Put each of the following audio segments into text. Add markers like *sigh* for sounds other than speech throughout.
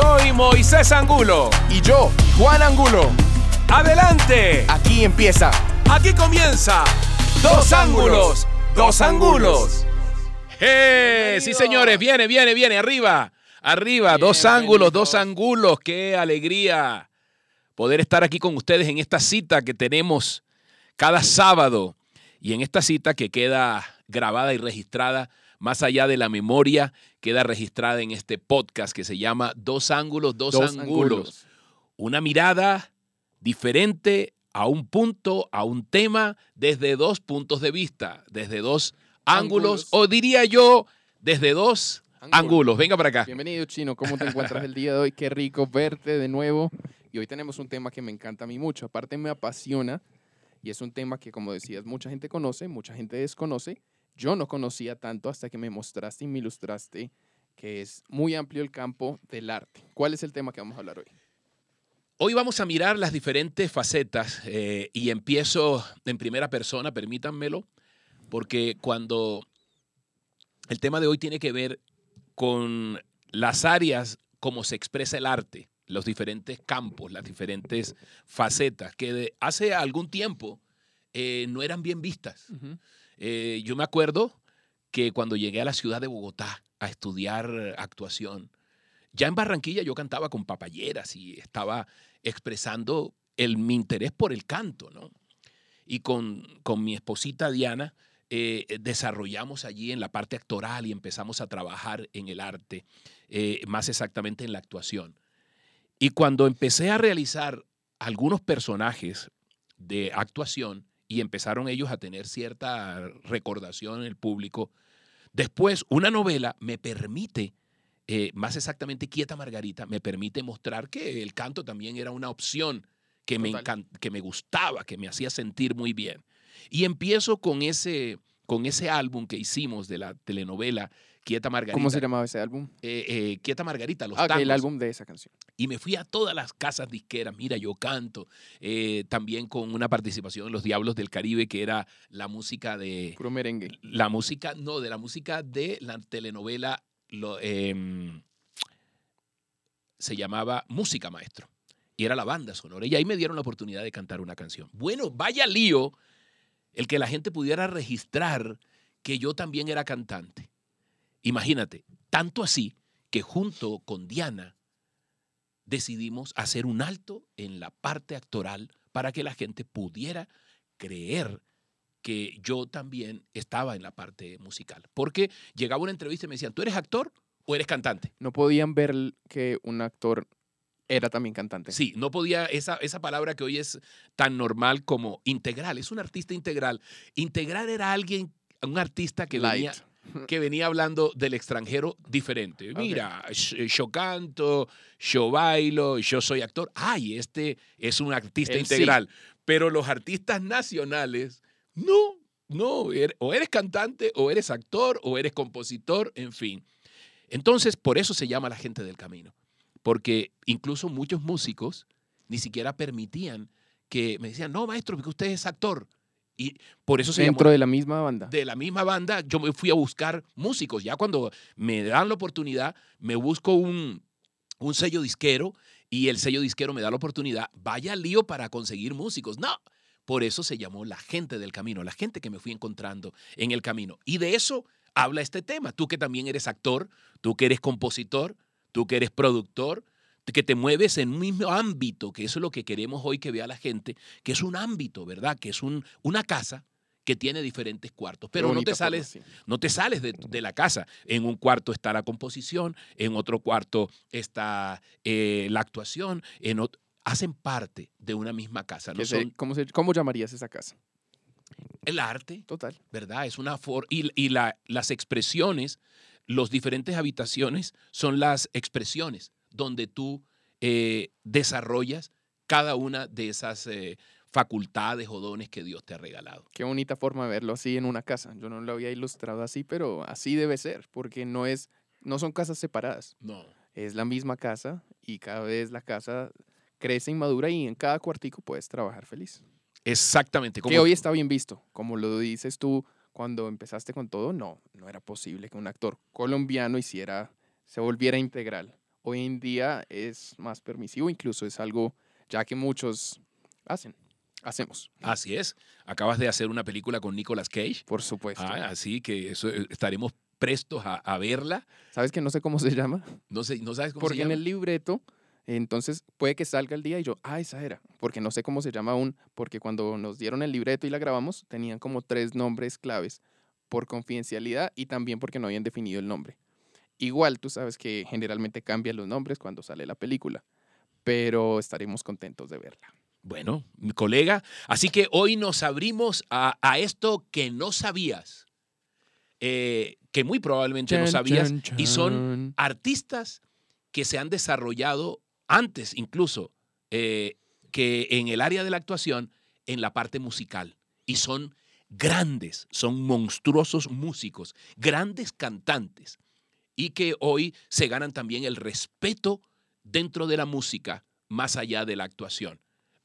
Soy Moisés Angulo. Y yo, Juan Angulo. Adelante. Aquí empieza. Aquí comienza. Dos ángulos. Dos ángulos. ¡Eh! Sí, señores. Viene, viene, viene. Arriba. Arriba. Dos ángulos, dos ángulos. ¡Qué alegría! Poder estar aquí con ustedes en esta cita que tenemos cada sábado. Y en esta cita que queda grabada y registrada más allá de la memoria, queda registrada en este podcast que se llama Dos ángulos, dos, ángulos. Una mirada diferente a un punto, a un tema, desde dos puntos de vista, desde dos ángulos, o diría yo, desde dos ángulos. Venga para acá. Bienvenido, Chino. ¿Cómo te *laughs* encuentras el día de hoy? Qué rico verte de nuevo. Y hoy tenemos un tema que me encanta a mí mucho. Aparte me apasiona y es un tema que, como decías, mucha gente conoce, mucha gente desconoce yo no conocía tanto hasta que me mostraste y me ilustraste que es muy amplio el campo del arte. ¿Cuál es el tema que vamos a hablar hoy? Hoy vamos a mirar las diferentes facetas eh, y empiezo en primera persona, permítanmelo, porque cuando el tema de hoy tiene que ver con las áreas como se expresa el arte, los diferentes campos, las diferentes facetas, que hace algún tiempo eh, no eran bien vistas. Eh, yo me acuerdo que cuando llegué a la ciudad de Bogotá a estudiar actuación, ya en Barranquilla yo cantaba con papayeras y estaba expresando el, mi interés por el canto, ¿no? Y con, con mi esposita Diana eh, desarrollamos allí en la parte actoral y empezamos a trabajar en el arte, eh, más exactamente en la actuación. Y cuando empecé a realizar algunos personajes de actuación, y empezaron ellos a tener cierta recordación en el público. Después, una novela me permite, eh, más exactamente Quieta Margarita, me permite mostrar que el canto también era una opción que me, que me gustaba, que me hacía sentir muy bien. Y empiezo con ese, con ese álbum que hicimos de la telenovela Quieta Margarita. ¿Cómo se llamaba ese álbum? Eh, eh, Quieta Margarita, los ah, el álbum de esa canción. Y me fui a todas las casas disqueras. Mira, yo canto. Eh, también con una participación en Los Diablos del Caribe, que era la música de. Puro merengue. La música, no, de la música de la telenovela. Lo, em, se llamaba Música Maestro. Y era la banda sonora. Y ahí me dieron la oportunidad de cantar una canción. Bueno, vaya lío el que la gente pudiera registrar que yo también era cantante. Imagínate, tanto así que junto con Diana decidimos hacer un alto en la parte actoral para que la gente pudiera creer que yo también estaba en la parte musical. Porque llegaba una entrevista y me decían, ¿tú eres actor o eres cantante? No podían ver que un actor era también cantante. Sí, no podía, esa, esa palabra que hoy es tan normal como integral, es un artista integral. Integral era alguien, un artista que venía que venía hablando del extranjero diferente. Mira, eh, yo canto, yo bailo, yo soy actor. Ay, este es un artista integral. Pero los artistas nacionales, no, no, er, o eres cantante, o eres actor, o eres compositor, en fin. Entonces, por eso se llama la gente del camino. Porque incluso muchos músicos ni siquiera permitían que me decían, no, maestro, porque usted es actor. Y por eso se Dentro de la misma banda. De la misma banda, yo me fui a buscar músicos. Ya cuando me dan la oportunidad, me busco un, un sello disquero y el sello disquero me da la oportunidad, vaya lío para conseguir músicos. No, por eso se llamó la gente del camino, la gente que me fui encontrando en el camino. Y de eso habla este tema. Tú que también eres actor, tú que eres compositor, tú que eres productor, que te mueves en un mismo ámbito, que eso es lo que queremos hoy que vea la gente, que es un ámbito, ¿verdad? Que es un, una casa que tiene diferentes cuartos, pero no te sales, no te sales de, la casa. En un cuarto está la composición, en otro cuarto está eh, la actuación, en hacen parte de una misma casa. ¿no? ¿cómo, ¿Cómo llamarías esa casa? El arte. Total. ¿Verdad? Es una forma. Y, y la, las expresiones, las diferentes habitaciones son las expresiones donde tú eh, desarrollas cada una de esas eh, facultades o dones que Dios te ha regalado. Qué bonita forma de verlo así en una casa. Yo no lo había ilustrado así, pero así debe ser, porque no es, no son casas separadas. No. Es la misma casa y cada vez la casa crece y madura y en cada cuartico puedes trabajar feliz. Exactamente. que hoy está bien visto, como lo dices tú cuando empezaste con todo, no, no era posible que un actor colombiano hiciera, se volviera integral hoy en día es más permisivo, incluso es algo ya que muchos hacen, hacemos. Así es. Acabas de hacer una película con Nicolas Cage. Por supuesto. Ah, así que eso, eh, estaremos prestos a, a verla. ¿Sabes que no sé cómo se llama? No, sé, ¿no sabes cómo Porque se llama? en el libreto, entonces puede que salga el día y yo, ah, esa era, porque no sé cómo se llama aún, porque cuando nos dieron el libreto y la grabamos, tenían como tres nombres claves por confidencialidad y también porque no habían definido el nombre. Igual tú sabes que generalmente cambian los nombres cuando sale la película, pero estaremos contentos de verla. Bueno, mi colega. Así que hoy nos abrimos a, a esto que no sabías, eh, que muy probablemente no sabías, chan, y son artistas que se han desarrollado antes incluso eh, que en el área de la actuación, en la parte musical. Y son grandes, son monstruosos músicos, grandes cantantes, y que hoy se ganan también el respeto dentro de la música, más allá de la actuación.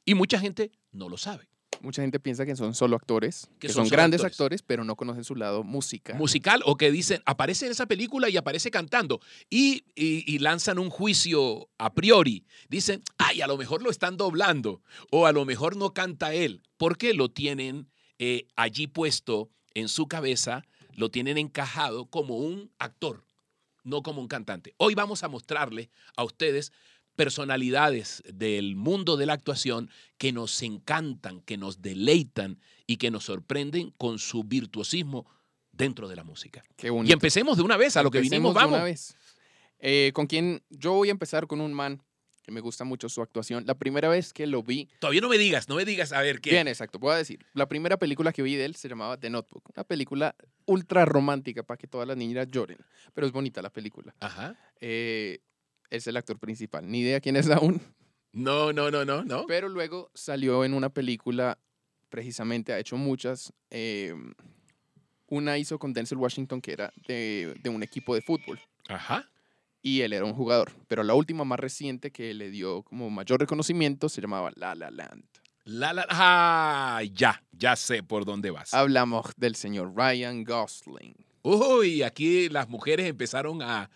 Y mucha gente no lo sabe. Mucha gente piensa que son solo actores, Que que, son grandes actores. actores. pero no conocen su lado musical. musical o que dicen, aparece en esa película y aparece cantando y, y- y lanzan un juicio a priori. Dicen, ay, a lo mejor lo están doblando o a lo mejor no canta él, porque lo tienen eh, allí puesto en su cabeza, lo tienen encajado como un actor, no como un cantante. Hoy vamos a mostrarle a ustedes personalidades del mundo de la actuación que nos encantan, que nos deleitan y que nos sorprenden con su virtuosismo dentro de la música. Qué Y empecemos de una vez a lo que vinimos, Empecemos de vamos. una vez. Eh, con quien yo voy a empezar con un man que me gusta mucho su actuación. La primera vez que lo vi, Todavía no me digas, no me digas, a ver qué. bien, exacto, voy a decir. La primera película que vi de él se llamaba The Notebook, una película ultra romántica para que todas las niñas lloren, pero es bonita la película. Ajá. Eh, es el actor principal, ni idea quién es aún, No, no, no, no, no. pero luego salió en una película, precisamente ha hecho muchas. eh, una hizo con Denzel Washington que era de, de un equipo de fútbol. Ajá. Y él era un jugador. Pero la última más reciente que le dio como mayor reconocimiento se llamaba La La Land. La, la, ah, ya, ya sé por dónde vas. Hablamos del señor Ryan Gosling. Uy, aquí las mujeres empezaron a,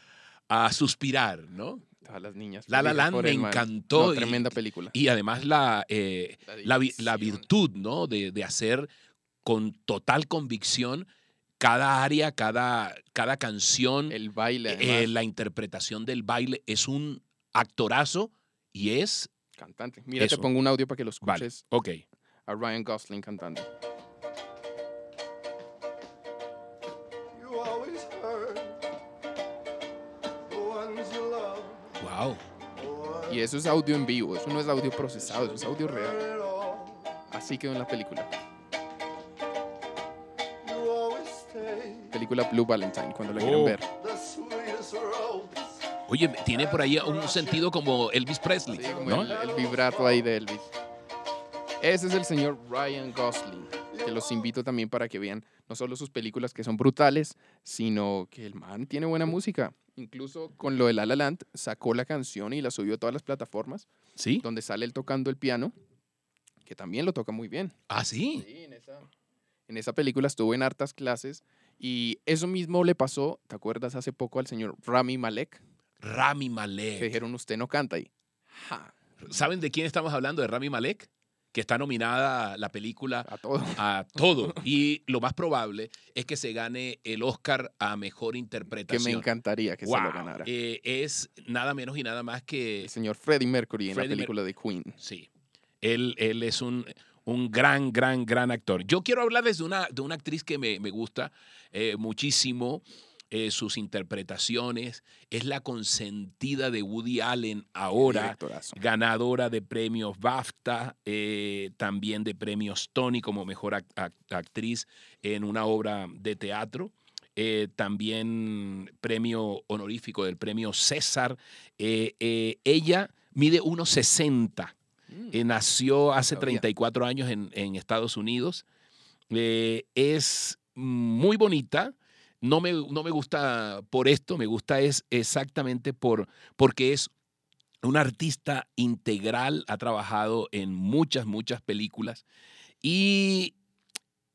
a suspirar, ¿no? Todas las niñas. La La Land me encantó No, y- tremenda película. Y además la, eh, la, la dirección, virtud, ¿no? De, de hacer con total convicción cada área, cada, cada canción, El baile, eh, la interpretación del baile. Es un actorazo y es... cantante. Mira, eso. te pongo un audio para que lo Vale, escuches ok. a Ryan Gosling cantando. Wow. Y eso es audio en vivo, eso no es audio procesado, eso es audio real. Así quedó en la película. Película Blue Valentine, cuando la Oh. quieran ver. the sweetest rose. Oye, tiene por ahí un sentido como Elvis Presley, Sí, como ¿no? el, el vibrato ahí de Elvis. Ese es el señor Ryan Gosling, que los invito también para que vean no solo sus películas que son brutales, sino que el man tiene buena música. Incluso con lo de La La Land sacó la canción y la subió a todas las plataformas, ¿Sí? donde sale él tocando el piano, que también lo toca muy bien. Ah, sí. Sí, en esa, en esa película estuvo en hartas clases y eso mismo le pasó, ¿te acuerdas hace poco al señor Rami Malek? Rami Que Malek. dijeron, usted no canta. Ja, ¿Saben de quién estamos hablando? De Rami Malek, que está nominada la película a todo. a todo. *laughs* Y lo más probable es que se gane el Oscar a mejor Que interpretación. me encantaría que se lo ganara. Eh, es nada menos y nada más que. el señor Freddie Mercury en Freddie la película de Queen. Sí. Él, él es un, un gran, gran, gran actor. Yo quiero hablarles de una, de una actriz que me, me gusta eh, muchísimo. eh, sus interpretaciones. Es la consentida de Woody Allen ahora. Ganadora de premios BAFTA, eh, también de premios Tony como mejor ac- ac- actriz en una obra de teatro. eh, también premio honorífico del premio César. Ella mide 1,60. Mm, eh, nació hace sabía. 34 años en, en Estados Unidos. Eh, es muy bonita. No me, no me gusta por esto, me gusta es exactamente por, porque es una artista integral, ha trabajado en muchas, muchas películas y,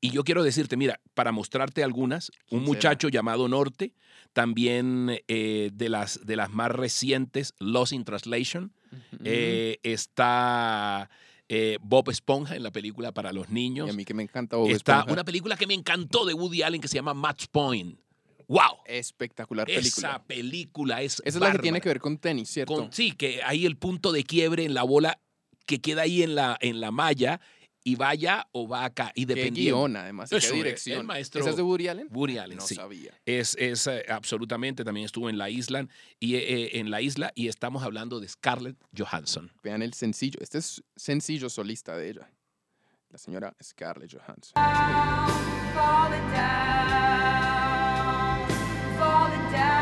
Y yo quiero decirte, mira, para mostrarte algunas, un muchacho llamado Norte, también eh, de, las, de las más recientes, Lost in Translation, Eh, está eh, Bob Esponja en la película para los y niños. a mí que me encanta Bob está Esponja. una película que me encantó de Woody Allen que se llama Match Point. ¡Wow! espectacular película. Esa película es Esa es la que tiene bárbara. que ver con tenis, ¿cierto? Con- sí, que hay el punto de quiebre en la bola que queda ahí en la, en la malla y vaya o va acá. Y qué dependiendo. guion, además, qué el dirección. maestro ¿Esa es de Woody Allen? Woody Allen, no sí. sabía. Es, es eh, absolutamente, también estuvo en la isla y eh, en la isla y estamos hablando de Scarlett Johansson. Vean el sencillo. Este es sencillo solista de ella. La señora Scarlett Johansson. falling down, falling down.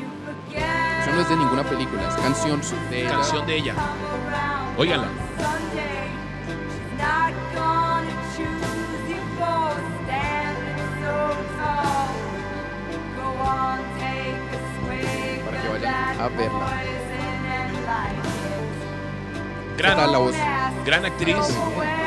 You forget Eso no es de ninguna película, es canción de ella. Canción de ella. Come around Óiganla. Sunday. She's not gonna choose you for standing so tall. Go on, take a swig Para que vayan a verla. poison and like it. ¿Qué tal la voz? Gran actriz.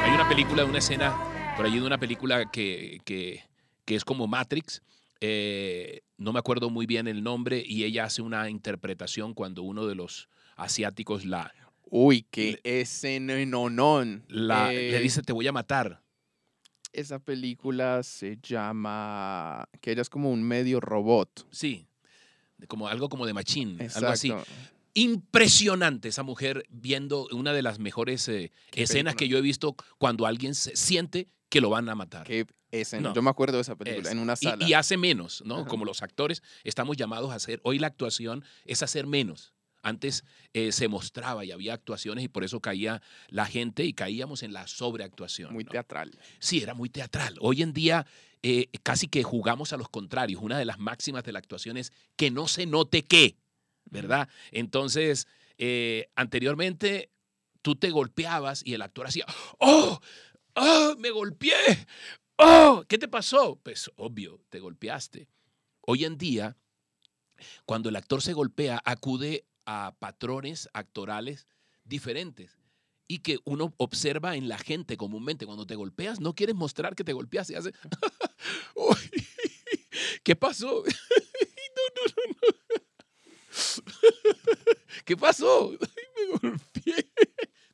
Hay una película, una escena por allí de una película que, que, que es como Matrix. eh, no me acuerdo muy bien el nombre y ella hace una interpretación cuando uno de los asiáticos la, Uy, qué escenonón. la Eh, le dice te voy a matar. Esa película se llama... Que ella es como un medio robot. Sí, como algo como de machín, algo así. Impresionante esa mujer viendo una de las mejores eh, escenas que yo he visto cuando alguien se siente que lo van a matar. Qué escena. No. Yo me acuerdo de esa película Es- en una y- sala. Y, hace menos, ¿no? Ajá. Como los actores estamos llamados a hacer. Hoy la actuación es hacer menos. Antes eh, se mostraba y había actuaciones y por eso caía la gente y caíamos en la sobreactuación. Muy ¿no? teatral. Sí, era muy teatral. Hoy en día eh, casi que jugamos a los contrarios. Una de las máximas de la actuación es que no se note qué, ¿verdad? Entonces, eh, anteriormente tú te golpeabas y el actor hacía, ¡oh! ¡oh! ¡Me golpeé! ¡oh! ¿Qué te pasó? Pues obvio, te golpeaste. Hoy en día, cuando el actor se golpea, acude a patrones actorales diferentes y que uno observa en la gente comúnmente. Cuando te golpeas, no quieres mostrar que te golpeas y hace. *laughs* "Uy, ¿Qué pasó? *laughs* No, no, no. *laughs* ¿Qué pasó? Me golpeé.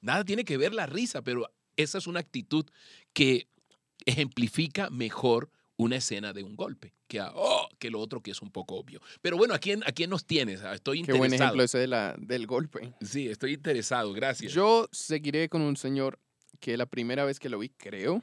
Nada tiene que ver la risa, pero esa es una actitud que ejemplifica mejor una escena de un golpe que, a- oh, que lo otro que es un poco obvio. Pero bueno, ¿a quién, a quién nos tienes? Ah, Estoy Qué buen interesado. ejemplo ese de la, del golpe. Sí, estoy interesado, gracias. Yo seguiré con un señor que la primera vez que lo vi, creo.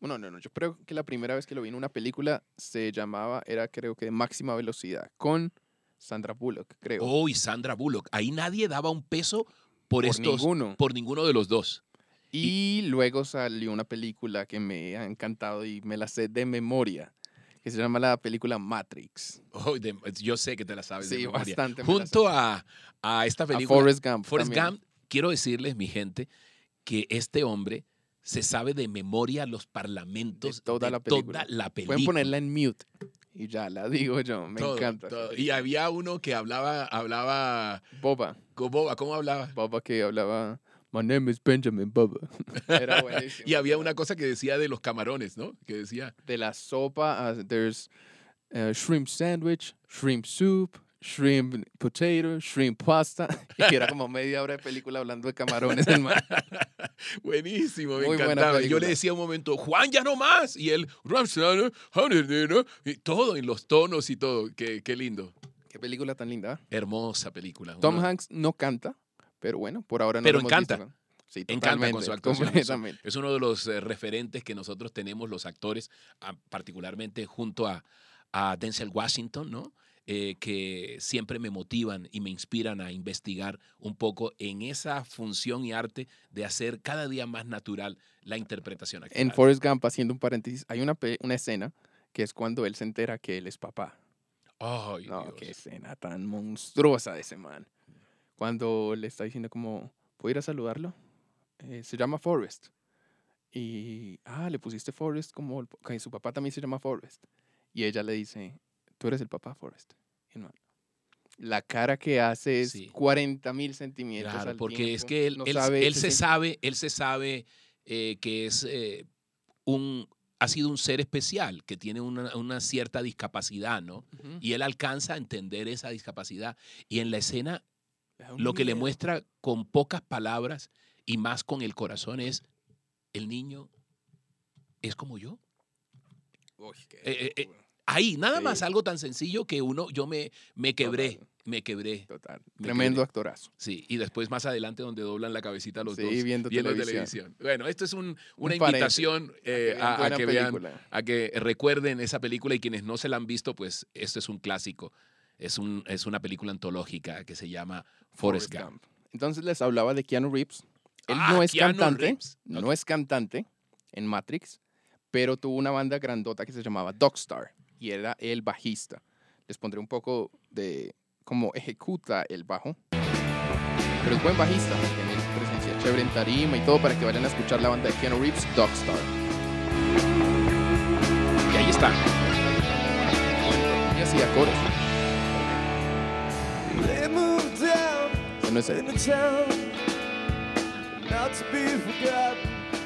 Bueno, no, no, yo creo que la primera vez que lo vi en una película se llamaba, era creo que de máxima velocidad, con Sandra Bullock, creo. Oh, y Sandra Bullock. Ahí nadie daba un peso por, por estos, ninguno. por ninguno de los dos. Y luego salió una película que me ha encantado y me la sé de memoria, que se llama la película Matrix. Oh, de- yo sé que te la sabes Sí, bastante. Junto a, a esta A película, Forrest Gump. Forrest también. Gump, quiero decirles, mi gente, que este hombre se sabe de memoria los parlamentos De toda la película. toda la película. Pueden ponerla en mute y ya la digo yo, me Todo, encanta. todo. Y había uno que hablaba, hablaba, Boba, ¿cómo, cómo hablaba? Boba que hablaba, My name is Benjamin Boba. *laughs* Era buenísimo. Y había una cosa que decía de los camarones, ¿no? Que decía, de la sopa, uh, there's uh, shrimp sandwich, shrimp soup, shrimp potato, shrimp pasta. *laughs* Y era como media hora de película hablando de camarones. *laughs* Buenísimo, me Muy encantaba. Yo le decía un momento, Juan, ya no más. Y él, y todo en los tonos y todo. Qué, qué lindo. Qué película tan linda. ¿eh? Hermosa película. Tom Uno- Hanks no canta, pero bueno, por ahora no Pero lo hemos encanta. visto. Sí, Encanta con su actuación. *laughs* Es uno de los eh, referentes que nosotros tenemos, los actores, particularmente junto a, a Denzel Washington, ¿no? Eh, que siempre me motivan y me inspiran a investigar un poco en esa función y arte de hacer cada día más natural la interpretación En actoral. Forrest Gump, haciendo un paréntesis, hay una, una escena que es cuando él se entera que él es papá. Ay, No, qué escena tan monstruosa de ese man. Cuando le está diciendo como, ¿puedo ir a saludarlo? Eh, se llama Forrest. Y, ah, le pusiste Forrest como, el- ok, su papá también se llama Forrest. Y ella le dice, tú eres el papá Forrest. Y man, la cara que hace es Sí. 40 mil sentimientos Claro, al porque es tiempo. que él, No él- sabe, él se sabe, él se sabe eh, que es eh, un, ha sido un ser especial, que tiene una, una cierta discapacidad, ¿no? Ujú. Y él alcanza a entender esa discapacidad. Y en la escena lo que le muestra con pocas palabras y más con el corazón es, el niño es como yo. Uy, qué Eh, eh, eh. Ahí, nada Sí. más algo tan sencillo que uno, yo me, me quebré, Total. me quebré. Total. me Tremendo actorazo. Sí, y después más adelante donde doblan la cabecita los Sí, dos viendo televisión. televisión. Bueno, esto es un- una Un invitación eh, a, que vean, a que recuerden esa película y quienes no se la han visto, pues esto es un clásico. Es, un, es una película antológica que se llama Forrest Gump. Entonces les hablaba de Keanu Reeves. Él Ah, no es Keanu cantante, Reeves. no es cantante en Matrix, pero tuvo una banda grandota que se llamaba Dogstar y era el bajista. Les pondré un poco de cómo ejecuta el bajo. Pero es buen bajista, tiene presencia chévere en tarima y todo para que vayan a escuchar la banda de Keanu Reeves, Dogstar. Y ahí está. Y hacía coros. No es él.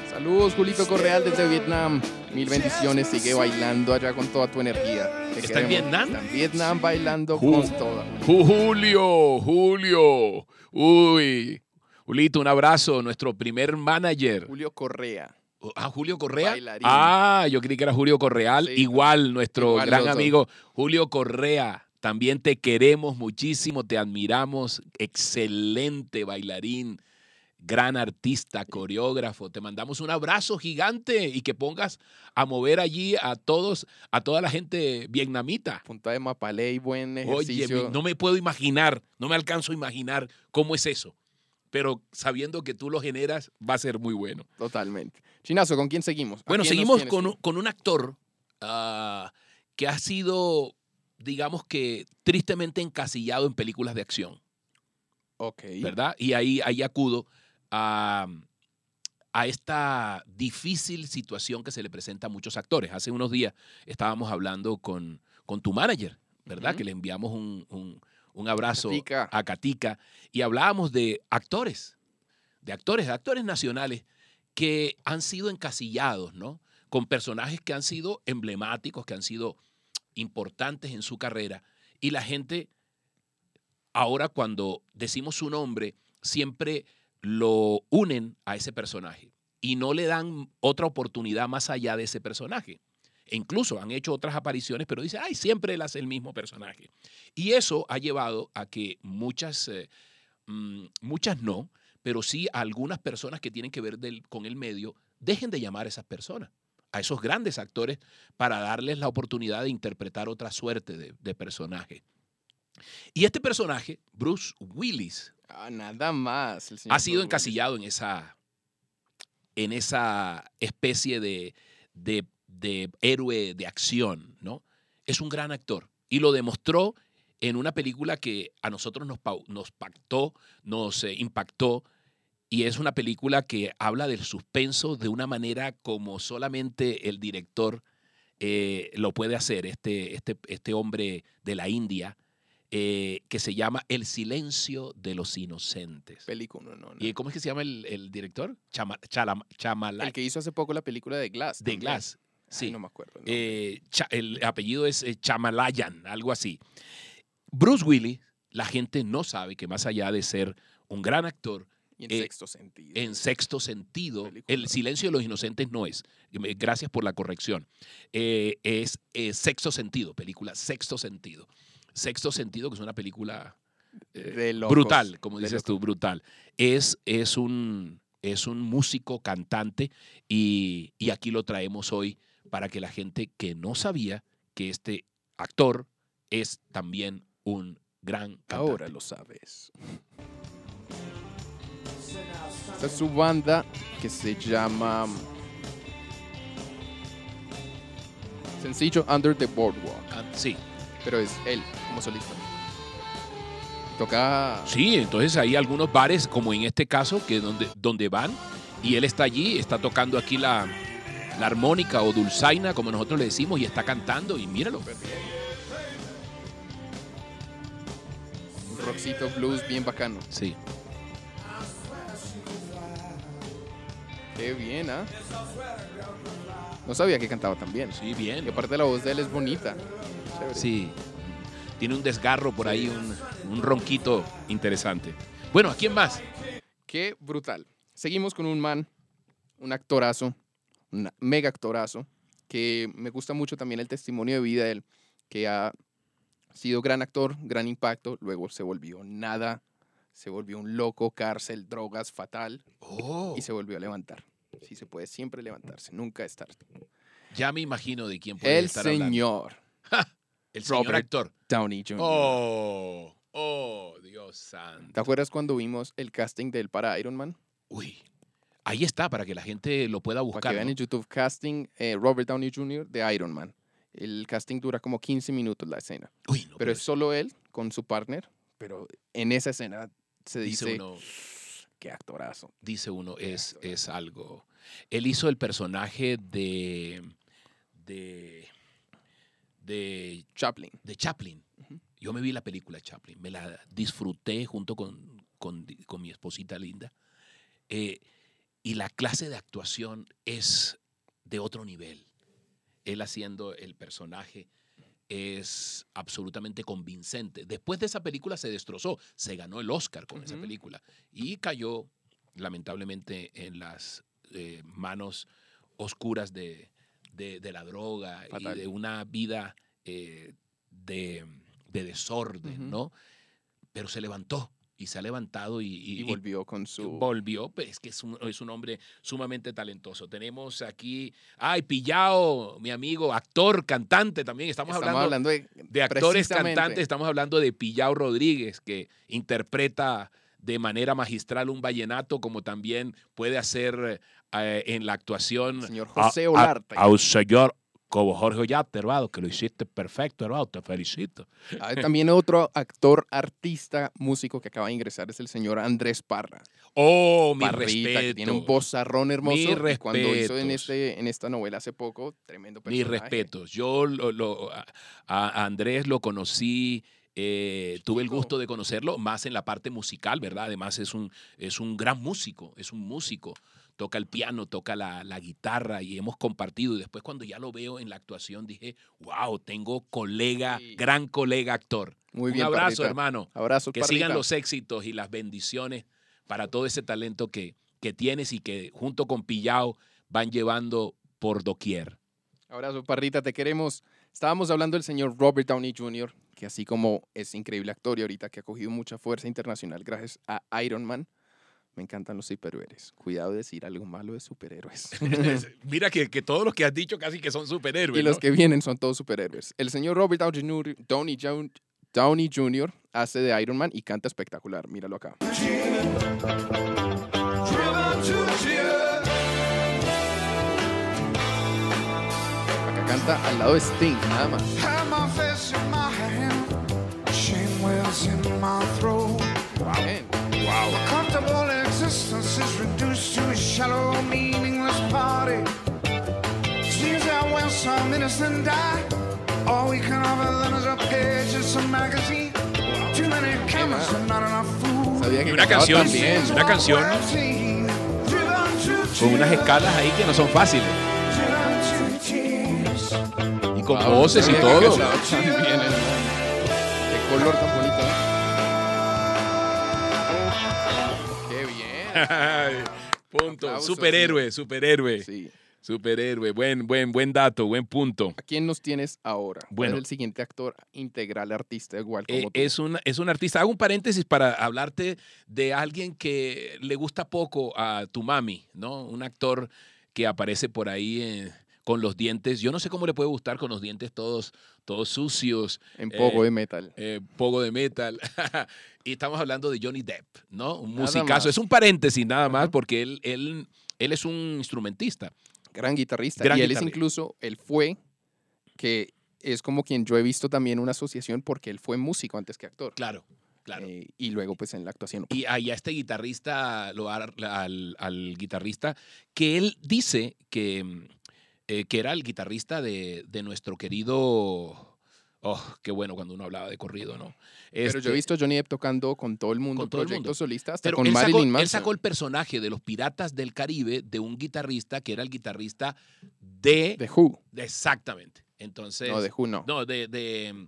Saludos, Julito Correal desde Vietnam. Mil bendiciones, sigue bailando allá con toda tu energía. Te ¿Está en. Vietnam? Está en Vietnam bailando Ju- con toda. Julio, Julio. Uy. Julito, un abrazo. Nuestro primer manager. Julio Correa. Ah, Julio Correa. Bailarín. Ah, yo creí que era Julio Correal. Sí, Igual, nuestro igual gran amigo Julio Correa. También te queremos muchísimo, te admiramos. Excelente bailarín, gran artista, coreógrafo. Te mandamos un abrazo gigante y que pongas a mover allí a todos, a toda la gente vietnamita. Punta de Mapaley, buen Oye, ejercicio. mi- no me puedo imaginar, no me alcanzo a imaginar cómo es eso. Pero sabiendo que tú lo generas, va a ser muy bueno. Totalmente. Chinazo, ¿con quién seguimos? ¿A Bueno, quién seguimos con, con un actor ah, que ha sido, digamos que, tristemente encasillado en películas de acción, Ok. ¿verdad? Y ahí, ahí acudo a, a esta difícil situación que se le presenta a muchos actores. Hace unos días estábamos hablando con, con tu manager, ¿verdad? Que le enviamos un, un- un abrazo Katica. a Katica y hablábamos de actores, de actores, de actores nacionales que han sido encasillados, ¿no? Con personajes que han sido emblemáticos, que han sido importantes en su carrera. Y la gente, ahora cuando decimos su nombre, siempre lo unen a ese personaje y no le dan otra oportunidad más allá de ese personaje. E incluso han hecho otras apariciones, pero dicen, ay, siempre él hace el mismo personaje. Y eso ha llevado a que muchas, eh, mm, muchas no, pero sí algunas personas que tienen que ver con el medio, dejen de llamar a esas personas, a esos grandes actores, para darles la oportunidad de interpretar otra suerte de, de personaje. Y este personaje, Bruce Willis, Ah, nada más. el señor ha sido encasillado en esa, en esa especie de, de- de héroe de acción, ¿no? Es un gran actor y lo demostró en una película que a nosotros nos, nos pactó, nos eh, impactó, y es una película que habla del suspenso de una manera como solamente el director eh, lo puede hacer, este, este, este hombre de la India, eh, que se llama El silencio de los inocentes. Película, no, no. ¿Y cómo es que se llama el, el director? Chama, Chalam- Chamalay. El que hizo hace poco la película de Glass. de. Glass. Ay, Sí. no me acuerdo. el. Eh, el apellido es Chamalayan, algo así. Bruce Willis, la gente no sabe que más allá de ser un gran actor, y en eh, sexto sentido. en sexto sentido, Película. el silencio de los inocentes no es. Gracias por la corrección. Eh, es eh, sexto sentido, película sexto sentido. Sexto sentido, que es una película De locos, brutal, como dices tú, brutal. Es, es, un, es un músico, cantante, y, y aquí lo traemos hoy para que la gente que no sabía que este actor es también un gran cantante. Ahora lo sabes. Esta es su banda que se llama Sencillo Under the Boardwalk, Ah, sí, pero es él como solista. Toca sí, entonces hay algunos bares, como en este caso, que donde, donde van y él está allí, está tocando aquí la, la armónica o dulzaina, como nosotros le decimos, y está cantando, y míralo. un rockcito blues bien bacano. Sí. Qué bien, ¿ah? No sabía que cantaba tan bien. Sí, bien. Y aparte la voz de él es bonita. Chévere. Sí. Tiene un desgarro por ahí, un, un ronquito interesante. Bueno, ¿a quién más? Qué brutal. Seguimos con un man, un actorazo, un mega actorazo, que me gusta mucho también el testimonio de vida de él, que ha sido gran actor, gran impacto, luego se volvió nada, se volvió un loco, cárcel, drogas, fatal, Oh, y se volvió a levantar. Sí se puede siempre levantarse, nunca es tarde. ya me imagino de quién puede El estar hablando. señor *laughs* El señor Robert actor. Downey Jr. Oh, oh, Dios santo. ¿Te acuerdas cuando vimos el casting de él para Iron Man? Uy, ahí está para que la gente lo pueda Para buscar. que vean ¿no? en YouTube, casting eh, Robert Downey Jr. de Iron Man. El casting dura como 15 minutos la escena. Uy, no, pero es solo él con su partner. Pero en esa escena se dice dice, uno, qué actorazo. dice uno, es, es algo. Él hizo el personaje de, de, de, Chaplin. de Chaplin. Yo me vi la película Chaplin, me la disfruté junto con, con- con mi esposita linda. Eh, y la clase de actuación es de otro nivel. Él haciendo el personaje es absolutamente convincente. Después de esa película se destrozó, se ganó el Oscar con esa película y cayó lamentablemente en las eh, manos oscuras de, de- de la droga Fatal. y de una vida eh, de, de desorden. ¿no? Pero se levantó y se ha levantado y, y- Y volvió con su... volvió, pues es que es un, es un hombre sumamente talentoso. Tenemos aquí, ay, Pillao, mi amigo, actor, cantante también. Estamos, Estamos hablando, hablando de... de actores cantantes, estamos hablando de Pillao Rodríguez, que interpreta de manera magistral un vallenato, como también puede hacer eh, en la actuación Señor a- José a- Olarte. A, un señor como Jorge Ollate, hermano, que lo hiciste perfecto, hermano, te felicito. Hay también otro actor, artista, músico que acaba de ingresar es el señor Andrés Parra. Oh, mi Parrita, respeto. que tiene un vozarrón hermoso. Mis y cuando hizo en, este, en esta novela hace poco, tremendo personaje. respetos. Yo lo- lo- a, a Andrés lo conocí, eh, tuve el gusto de conocerlo más en la parte musical, ¿verdad? Además es un, es un gran músico, es un músico. Toca el piano, toca la, la guitarra y hemos compartido. Y después cuando ya lo veo en la actuación dije, wow, tengo colega, Sí. gran colega actor. Muy un bien, abrazo, Parrita. hermano. Abrazo, Que sigan los éxitos y las bendiciones para todo ese talento que, que tienes y que junto con Pillao van llevando por doquier. Abrazo, Parrita, te queremos. Estábamos hablando del señor Robert Downey Jr., que así como es increíble actor y ahorita que ha cogido mucha fuerza internacional gracias a Iron Man, me encantan los superhéroes. Cuidado de decir algo malo de superhéroes. *laughs* Mira que, que todos los que has dicho casi que son superhéroes. y los que vienen son todos superhéroes. El señor Robert Downey Jr., Downey, Jr. hace de Iron Man y canta espectacular. Míralo acá. Acá canta al lado de Sting, nada más. Had my face in my hand. Shame wells in my throat. Bien. A comfortable existence is reduced to a shallow, meaningless party. Seems that when some innocent die, all we can offer them is a page in some magazine. Too many cameras and not enough food. Sabía que Y una canción, bien. una canción con unas escalas ahí que no son fáciles. Y con Wow, voces y todo. Qué color Punto. Aplausos, superhéroe, superhéroe, Sí. superhéroe. Buen, buen, buen dato, buen punto. ¿A quién nos tienes ahora? ¿Cuál Bueno. es el siguiente actor integral artista igual Eh, como tú? es, un, es un artista. Hago un paréntesis para hablarte de alguien que le gusta poco a tu mami, ¿no? Un actor que aparece por ahí eh, con los dientes. Yo no sé cómo le puede gustar con los dientes todos, todos sucios, en poco eh, de metal. eh, poco de metal. *laughs* y estamos hablando de Johnny Depp, ¿no? Un Nada musicazo. más. Es un paréntesis nada más porque él, él, él es un instrumentista. Gran guitarrista. gran y él es incluso, él fue, que es como quien yo he visto también una asociación porque él fue músico antes que actor. Claro, claro. Eh, y luego pues en la actuación. Y ahí a este guitarrista, lo, al, al guitarrista, que él dice que, eh, que era el guitarrista de, de nuestro querido Oh, qué bueno cuando uno hablaba de corrido, ¿no? Pero yo Este, he visto a Johnny Depp tocando con todo el mundo, Con todo el proyectos mundo. solistas, hasta pero con él sacó, Marilyn él Manson. sacó el personaje de los Piratas del Caribe de un guitarrista que era el guitarrista de... The Who. de- exactamente. Entonces... No, The Who no. No, de... de,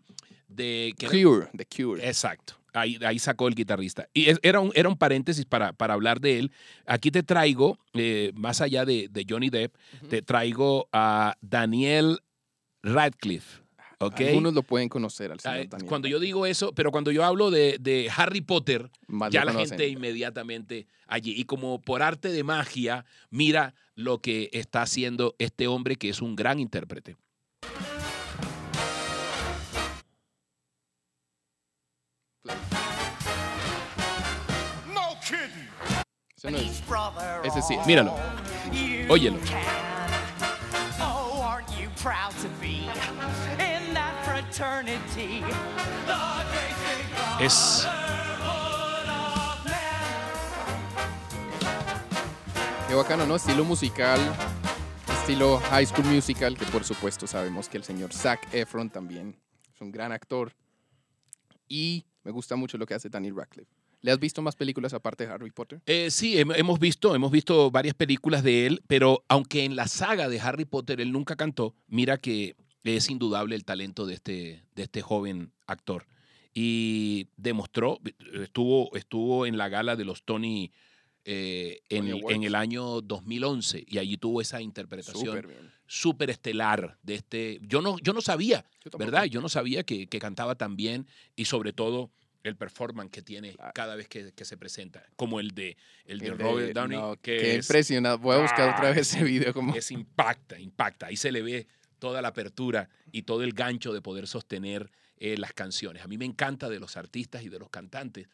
de- que era- Cure, The Cure. Exacto. Ahí, ahí sacó el guitarrista. Y es- era un, era un paréntesis para, para hablar de él. Aquí te traigo, eh, más allá de, de Johnny Depp, te traigo a Daniel Radcliffe. ¿ok? Algunos lo pueden conocer al Ah, señor Daniel. Cuando yo digo eso, pero cuando yo hablo de, de Harry Potter, Más ya la conocen. gente inmediatamente allí. Y como por arte de magia, mira lo que está haciendo este hombre que es un gran intérprete. Eso no es- Ese Ese sí. Míralo. Óyelo. Oh, Es, Qué bacano, ¿no? Estilo musical, estilo High School Musical, que por supuesto sabemos que el señor Zac Efron también es un gran actor. Y me gusta mucho lo que hace Daniel Radcliffe. ¿Le has visto más películas aparte de Harry Potter? Eh, sí, hem- hemos visto, hemos visto varias películas de él, pero aunque en la saga de Harry Potter él nunca cantó, mira que es indudable el talento de este, de este joven actor. Y demostró, estuvo, estuvo en la gala de los Tony eh, en, el- Awards. en el año 2011 y allí tuvo esa interpretación Súper estelar de este. Yo no, yo no sabía, Yo. ¿verdad? Yo no sabía que, que cantaba tan bien y sobre todo el performance que tiene Claro. cada vez que, que se presenta, como el de, el de El de- Robert Downey, no, que Qué es, impresionado. Voy a buscar otra Ah, vez ese video. Como... es impacta, impacta. Ahí se le ve toda la apertura y todo el gancho de poder sostener eh, las canciones. A mí me encanta de los artistas y de los cantantes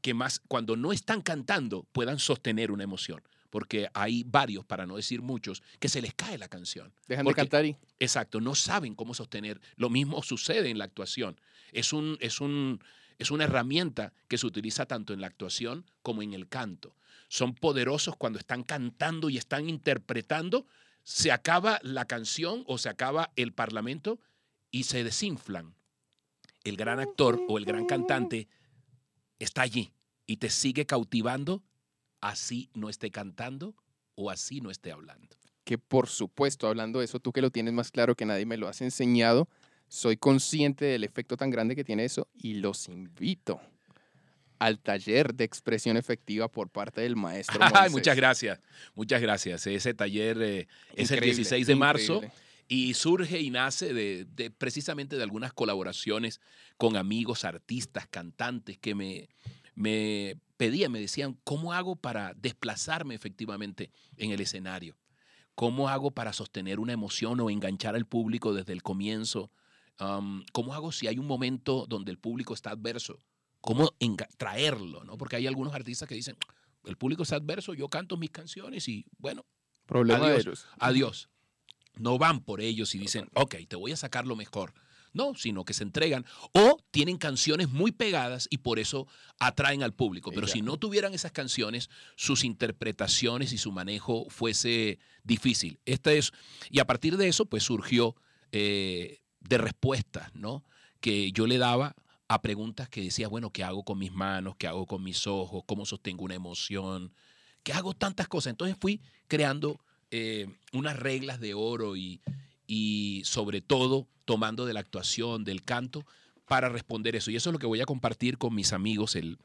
que más cuando no están cantando puedan sostener una emoción. Porque hay varios, para no decir muchos, que se les cae la canción. Dejan porque- de cantar y... Exacto, no saben cómo sostener. Lo mismo sucede en la actuación. Es, un, es, un, es una herramienta que se utiliza tanto en la actuación como en el canto. Son poderosos cuando están cantando y están interpretando. Se acaba la canción o se acaba el parlamento y se desinflan. El gran actor o el gran cantante está allí y te sigue cautivando, así no esté cantando o así no esté hablando. que por supuesto, hablando de eso, tú que lo tienes más claro que nadie me lo has enseñado, soy consciente del efecto tan grande que tiene eso y los invito al taller de expresión efectiva por parte del maestro. *laughs* Ay, muchas gracias, muchas gracias. Ese taller eh, es el Increíble, 16 de marzo increíble. y surge y nace de, de precisamente de algunas colaboraciones con amigos, artistas, cantantes que me, me pedían, me decían, ¿cómo hago para desplazarme efectivamente en el escenario? ¿Cómo hago para sostener una emoción o enganchar al público desde el comienzo? Um, ¿Cómo hago si hay un momento donde el público está adverso? ¿Cómo traerlo? ¿no? Porque hay algunos artistas que dicen, el público está adverso, yo canto mis canciones y bueno, Problema de Adiós. ellos. adiós. No van por ellos y dicen, ok, te voy a sacar lo mejor. No, sino que se entregan o tienen canciones muy pegadas y por eso atraen al público. Pero si no tuvieran esas canciones, sus interpretaciones y su manejo fuese difícil. Esta es, y a partir de eso, pues surgió eh, de respuestas, ¿no? Que yo le daba a preguntas que decía, bueno, ¿qué hago con mis manos? ¿Qué hago con mis ojos? ¿Cómo sostengo una emoción? ¿Qué hago tantas cosas? Entonces fui creando eh, unas reglas de oro y, y sobre todo tomando de la actuación, del canto, para responder eso. Y eso es lo que voy a compartir con mis amigos el,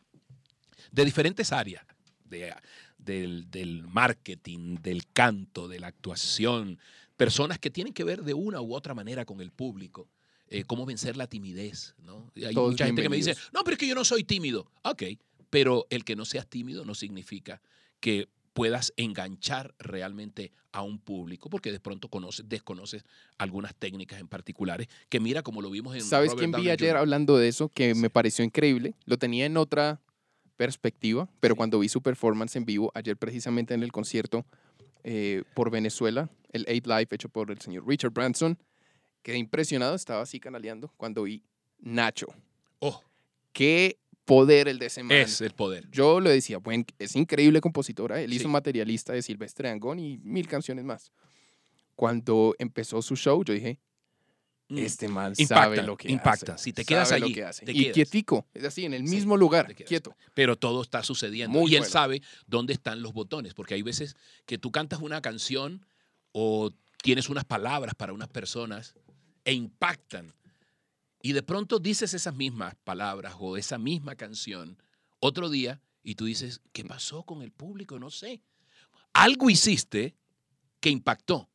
de diferentes áreas, de- del, del marketing, del canto, de la actuación, personas que tienen que ver de una u otra manera con el público. eh, cómo vencer la timidez, ¿no? Hay Todos mucha gente que me dice, no, pero es que yo no soy tímido. Ok, pero el que no seas tímido no significa que puedas enganchar realmente a un público, porque de pronto conoces, desconoces algunas técnicas en particulares, que mira como lo vimos en ¿Sabes Robert quién vi ayer Jr.? hablando de eso que me pareció increíble? Lo tenía en otra perspectiva, pero Sí. cuando vi su performance en vivo, ayer precisamente en el concierto eh, por Venezuela, el 8 Live hecho por el señor Richard Branson, quedé impresionado, estaba así canaleando cuando vi Nacho. Oh, Qué poder el de ese man. es el poder. Yo le decía, bueno, es increíble compositora. Él Sí. hizo materialista de Silvestre Angón y mil canciones más. Cuando empezó su show, yo dije. Este man Impacta, sabe lo que impacta. hace. Si te quedas allí, que hace. te y quedas. quietico, es así, en el Sí, mismo lugar, quedas. quieto. pero todo está sucediendo. Muy y él bueno. sabe dónde están los botones, porque hay veces que tú cantas una canción o tienes unas palabras para unas personas e impactan. Y de pronto dices esas mismas palabras o esa misma canción otro día y tú dices, ¿qué pasó con el público? No sé. Algo hiciste que impactó,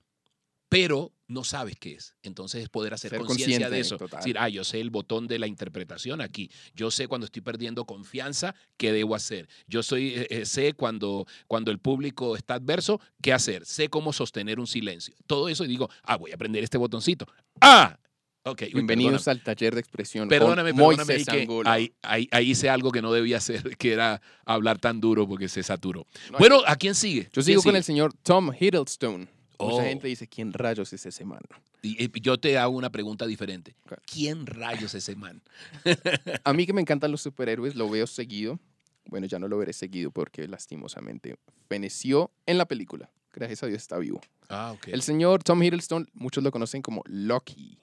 pero no sabes qué es. Entonces es poder hacer conciencia de eso. total. Decir, ah, yo sé el botón de la interpretación aquí. Yo sé cuando estoy perdiendo confianza, qué debo hacer. Yo soy, eh, eh, sé cuando, cuando el público está adverso, qué hacer. Sé cómo sostener un silencio. Todo eso y digo, ah, voy a aprender este botoncito. Ah, ok. uy, Bienvenidos al taller de expresión. Perdóname, perdóname, ahí, que ahí, ahí- ahí hice algo que no debía hacer, que era hablar tan duro porque se saturó. No, bueno, ¿a quién sigue? Yo ¿Quién sigo con sigue? el señor Tom Hiddleston. Oh. Mucha gente dice, ¿quién rayos es ese man? Y, y yo te hago una pregunta diferente. Ok. ¿Quién rayos es ese man? *laughs* A mí que me encantan los superhéroes, lo veo seguido. Bueno, ya no lo veré seguido porque lastimosamente feneció en la película. Gracias a Dios está vivo. Ah, ok. El señor Tom Hiddleston, muchos lo conocen como Loki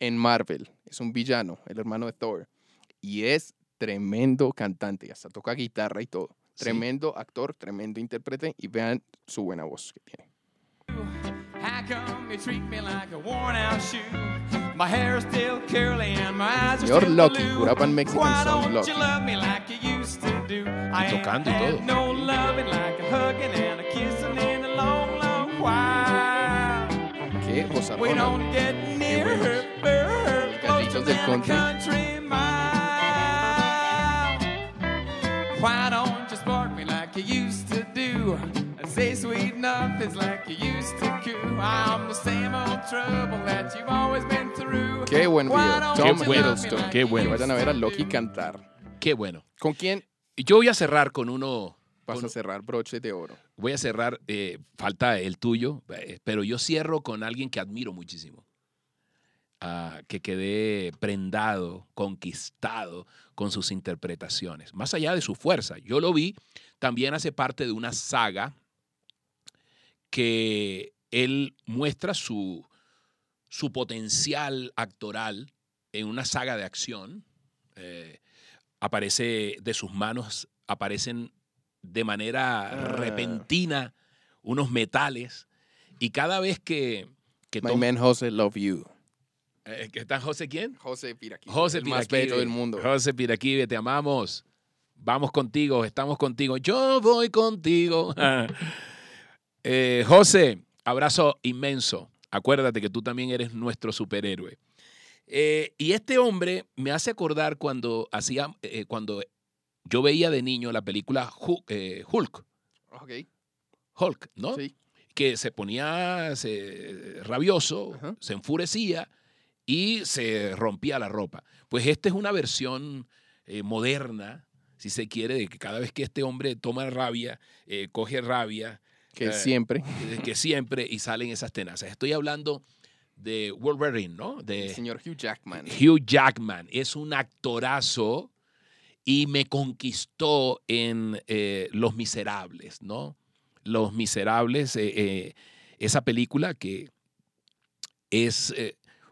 en Marvel. Es un villano, el hermano de Thor. Y es tremendo cantante, hasta toca guitarra y todo. Sí. Tremendo actor, tremendo intérprete y vean su buena voz que tiene. How come you treat me like a worn out shoe? My hair is still curly and my eyes are Señor still Lucky, blue. Purapan Mexican Why don't Lucky. you love me like you used to do? I ain't tocando y had todo. no loving like a hugging and a kissing in a long, long while. Qué We don't get near her, her, Los closer del than a country. country mile. Why don't you spark me like you used to do? And say sweet nothings like you used to Qué buen video. Tom Qué bueno, Hiddleston. qué bueno. Que vayan a ver a Loki cantar. Qué bueno. ¿Con quién Yo voy a cerrar con uno. vas con- a cerrar broche de oro? voy a cerrar, eh, falta el tuyo, eh, pero yo cierro con alguien que admiro muchísimo. Ah, que quedé prendado, conquistado con sus interpretaciones, más allá de su fuerza. Yo lo vi, también hace parte de una saga que él muestra su, su potencial actoral en una saga de acción. Eh, aparece de sus manos, aparecen de manera Ah. repentina unos metales y cada vez que, que My man Jose love you. eh, está José quién? José Piraquí. José el más bello del mundo. José Piraquive, te amamos. Vamos contigo, estamos contigo. Yo voy contigo. *laughs* Eh, José, abrazo inmenso. Acuérdate que tú también eres nuestro superhéroe. Eh, y este hombre me hace acordar cuando hacía, eh, cuando yo veía de niño la película eh, Hulk, Ok, Hulk, ¿no? sí. que se ponía se- rabioso, se enfurecía y se rompía la ropa. Pues esta es una versión moderna, si se quiere, de que cada vez que este hombre toma rabia, coge rabia, Que Eh, siempre. eh, que siempre y salen esas tenazas. Estoy hablando de Wolverine, ¿no? El De señor Hugh Jackman. Hugh Jackman. Es un actorazo y me conquistó en eh, Los Miserables, ¿no? Los Miserables, eh, esa película que es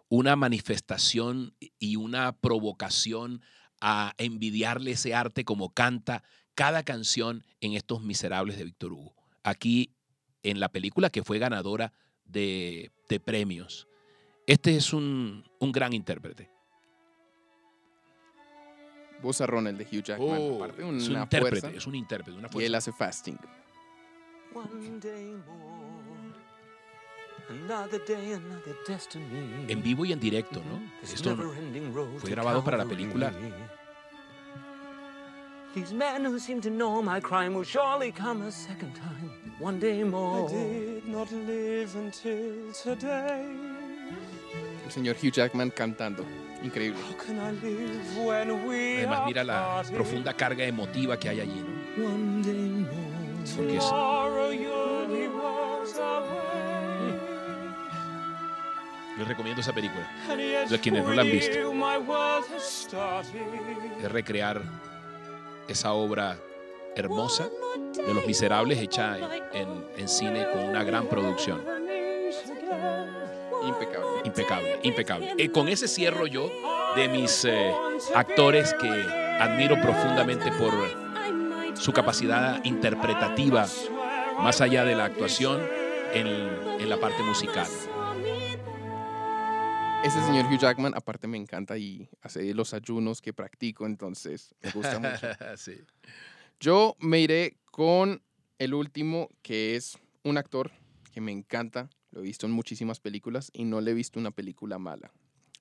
una manifestación y una provocación a envidiarle ese arte como canta cada canción en estos Miserables de Víctor Hugo. Aquí en la película que fue ganadora de, de premios. Este es un, un gran intérprete. Vozarrón el de Hugh Jackman. Oh, Aparte, es un intérprete, fuerza. es un intérprete, una Y fuerza. él hace fasting. One day more, another day, another destiny. En vivo y en directo, ¿no? This Esto fue grabado para la película. These men who seem to know my crime will surely come a second time. One day more. did not live until today. El señor Hugh Jackman cantando. Increíble. How can I live when we Además, mira la profunda carga emotiva que hay allí, ¿no? One day more. Porque es- yo recomiendo esa película. Yet De quienes no la han visto. Es recrear esa obra hermosa de Los Miserables hecha en, cine con una gran producción. Impecable. Impecable, impecable. Eh, con ese cierro yo de mis eh, actores que admiro profundamente por su capacidad interpretativa, más allá de la actuación, en, en la parte musical. Ese señor Hugh Jackman, aparte me encanta y hace los ayunos que practico, entonces me gusta mucho. *laughs* Sí. Yo me iré con el último, que es un actor que me encanta. Lo he visto en muchísimas películas y no le he visto una película mala.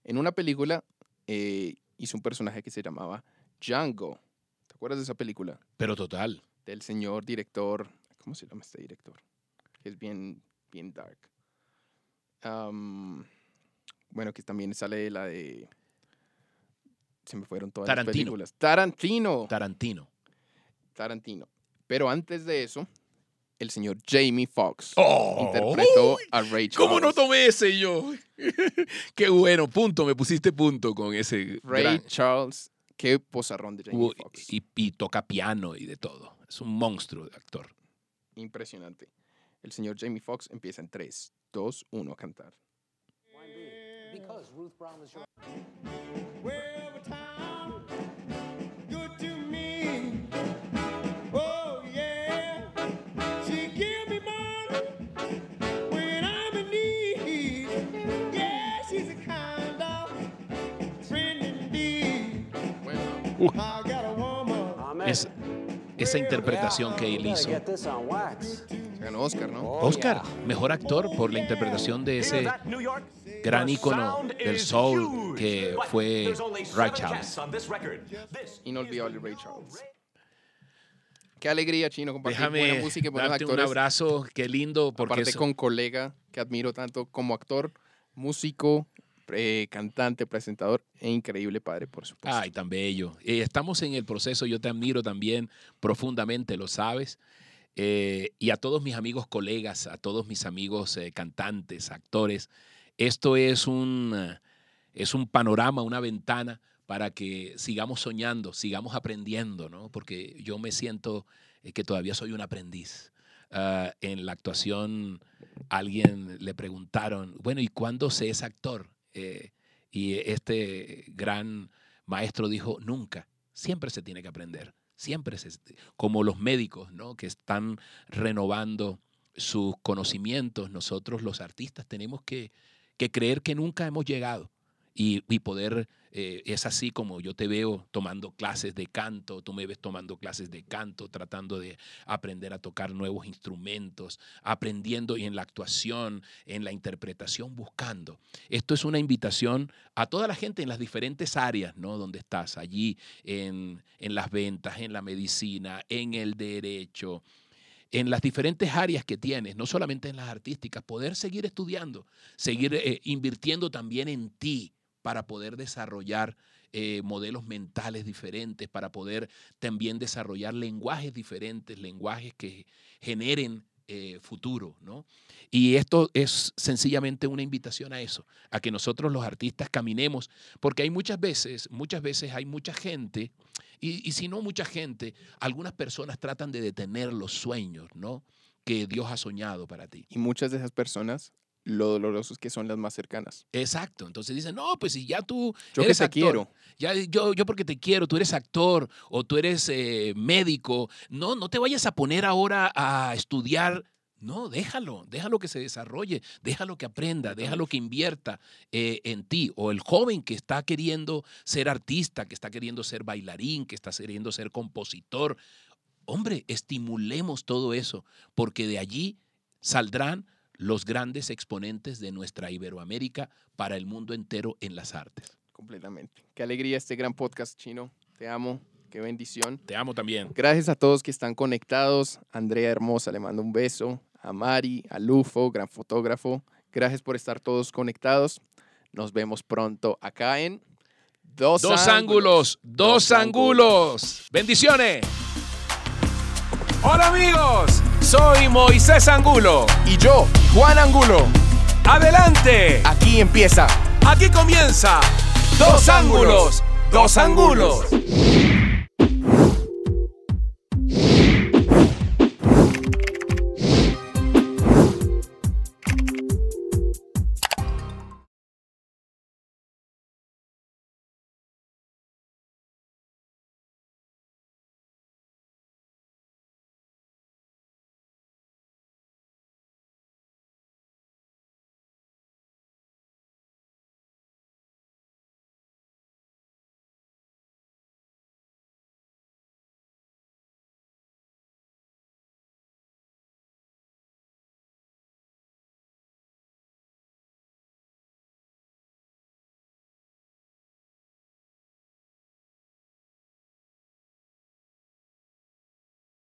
En una película eh, hizo un personaje que se llamaba Django. ¿Te acuerdas de esa película? Pero total. Del señor director. ¿Cómo se llama este director? Que es bien, bien dark. Am, bueno, que también sale la de. Se me fueron todas las películas. Tarantino. Tarantino. Tarantino. Pero antes de eso, el señor Jamie Foxx ¡Oh! interpretó a Ray ¿Cómo no Charles. tomé ese yo? *laughs* Qué bueno, punto, me pusiste punto con ese. Ray gran- Charles, qué pozarrón de Jamie Foxx. y, y toca piano y de todo. Es un monstruo de actor. Impresionante. El señor Jamie Foxx empieza en 3, 2, 1 a cantar. Well, the town good to me. Oh yeah, she give me money when I'm in need. Yeah, she's a kind of friend indeed. Bueno, I got a woman. Es, esa interpretación que él hizo. ganó Oscar, ¿no? Oscar, mejor actor por la interpretación de ese gran ícono del soul que fue Ray Charles. Inolvidable Ray Charles. Qué alegría, Chino, compartir buena música y buenos darte un abrazo, qué lindo, porque Aparte eso- con colega que admiro tanto como actor, músico, eh, cantante, presentador e increíble padre, por supuesto. Ay, tan bello. Eh, estamos en el proceso, yo te admiro también profundamente, lo sabes. Eh, y a todos mis amigos colegas, a todos mis amigos eh, cantantes, actores, esto es un, eh, es un panorama, una ventana para que sigamos soñando, sigamos aprendiendo, ¿no? Porque yo me siento eh, que todavía soy un aprendiz. Ah, en la actuación, alguien le preguntaron, bueno, ¿y cuándo se es actor? Eh, y este gran maestro dijo, nunca, siempre se tiene que aprender, siempre se, como los médicos, ¿no? Que están renovando sus conocimientos, nosotros los artistas tenemos que, que creer que nunca hemos llegado y, y poder, eh, es así como yo te veo tomando clases de canto, tú me ves tomando clases de canto, tratando de aprender a tocar nuevos instrumentos, aprendiendo y en la actuación, en la interpretación, buscando. Esto es una invitación a toda la gente en las diferentes áreas, ¿no? Donde estás, allí en, en las ventas, en la medicina, en el derecho, en las diferentes áreas que tienes, no solamente en las artísticas, poder seguir estudiando, seguir eh, invirtiendo también en ti para poder desarrollar eh, modelos mentales diferentes, para poder también desarrollar lenguajes diferentes, lenguajes que generen eh, futuro, ¿no? Y esto es sencillamente una invitación a eso, a que nosotros los artistas caminemos, porque hay muchas veces, muchas veces hay mucha gente, y, y si no mucha gente, algunas personas tratan de detener los sueños, ¿no? Que Dios ha soñado para ti. Y muchas de esas personas, lo dolorosos que son las más cercanas. Exacto. Entonces dicen, no, pues si ya tú Yo que te actor, quiero. Ya, yo, yo porque te quiero, tú eres actor o tú eres eh, médico, no, no te vayas a poner ahora a estudiar. No, déjalo, déjalo que se desarrolle, déjalo que aprenda, déjalo que invierta eh, en ti. O el joven que está queriendo ser artista, que está queriendo ser bailarín, que está queriendo ser compositor. Hombre, estimulemos todo eso, porque de allí saldrán los grandes exponentes de nuestra Iberoamérica para el mundo entero en las artes. Completamente. Qué alegría este gran podcast, Chino. Te amo. Qué bendición. Te amo también. Gracias a todos que están conectados. Andrea Hermosa le mando un beso. A Mari, a Lufo, gran fotógrafo. Gracias por estar todos conectados. Nos vemos pronto acá en Dos, Dos ángulos, dos ángulos. Bendiciones. Hola amigos, soy Moisés Angulo. Y yo, Juan Angulo. Adelante, Aquí empieza aquí comienza Dos ángulos, dos ángulos.